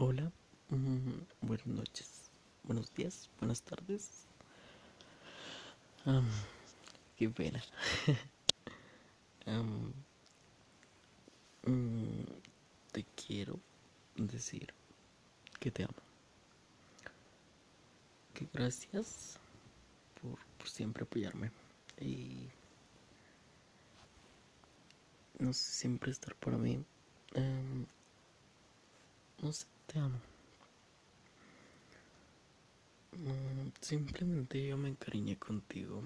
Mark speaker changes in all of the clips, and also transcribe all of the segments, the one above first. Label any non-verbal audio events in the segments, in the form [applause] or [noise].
Speaker 1: Hola, mm, buenas noches, buenos días, buenas tardes. Qué pena. [laughs] Mm, te quiero decir que te amo. Que gracias por, siempre apoyarme. Y no sé, siempre estar para mí. Am, no sé, te amo. Mm, Simplemente yo me encariñé contigo.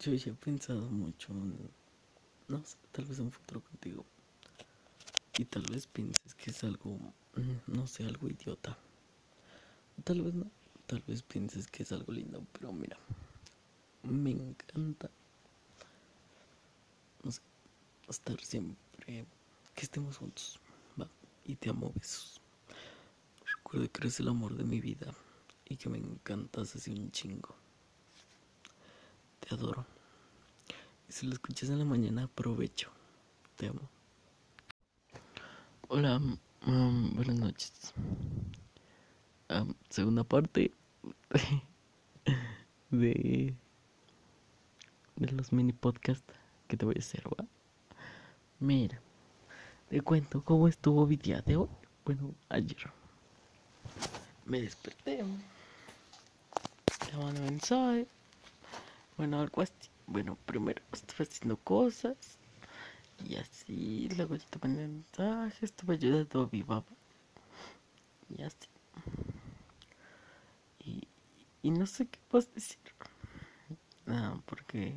Speaker 1: Yo ya he pensado mucho en, no sé, tal vez un futuro contigo. Y tal vez pienses que es algo, mm, no sé, algo idiota. Tal vez no, tal vez pienses que es algo lindo, pero mira, me encanta, no sé, estar siempre, que estemos juntos, va, y te amo besos. Recuerda que eres el amor de mi vida y que me encantas así un chingo. Te adoro. Y si lo escuchas en la mañana, aprovecho. Te amo. Hola, buenas noches. Am, segunda parte [laughs] de, de los mini podcasts que te voy a hacer, ¿va? Mira, te cuento cómo estuvo mi día de hoy. Bueno, ayer. Me desperté. Mandé mensaje. Bueno, algo así. Bueno, primero estuve haciendo cosas. Y así, luego yo te mandé mensaje. Estuve ayudando a mi mamá. Y así. Y, y no sé qué más decir. Ah, porque,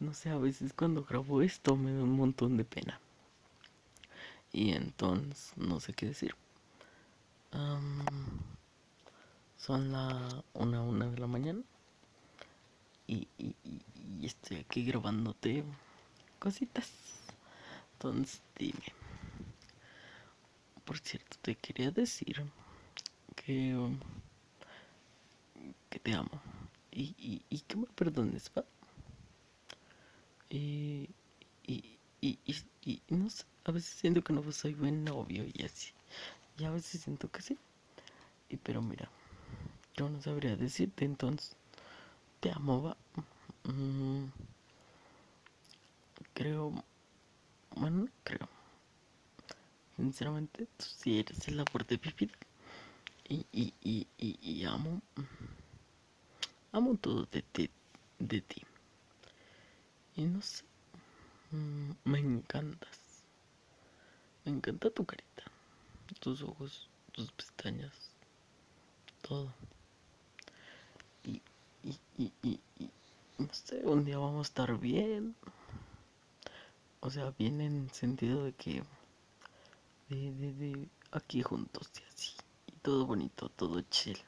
Speaker 1: no sé, a veces cuando grabo esto me da un montón de pena. Y entonces, no sé qué decir. Am, son la una, una de la mañana. Y, y, estoy aquí grabándote cositas. Entonces, dime. Por cierto, te quería decir que, um, que te amo. Y, y, que me perdones, ¿va? Y, y, y, y no sé, a veces siento que no soy buen novio y así. Y a veces siento que sí. Y pero mira, yo no sabría decirte, entonces te amo, va. Mm, creo, bueno, no creo. Sinceramente, tú sí eres el amor de mi. Y, y, y, y, amo, amo todo de ti, de ti. Y no sé, mm, me encantas. Me encanta tu carita, tus ojos, tus pestañas, todo. Y, y, y, y, y no sé, un día vamos a estar bien. O sea, bien en sentido de que, de, de, de aquí juntos y así. Y todo bonito, todo chill.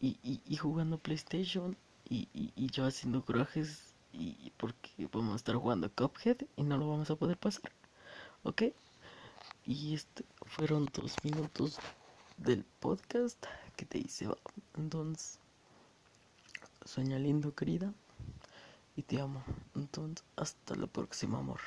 Speaker 1: Y, y, y jugando PlayStation y, y, y yo haciendo corajes y porque vamos a estar jugando Cuphead y no lo vamos a poder pasar. ¿Ok? Y este fueron dos minutos del podcast que te hice. Entonces, sueña lindo, querida. Y te amo. Entonces, hasta la próxima, amor.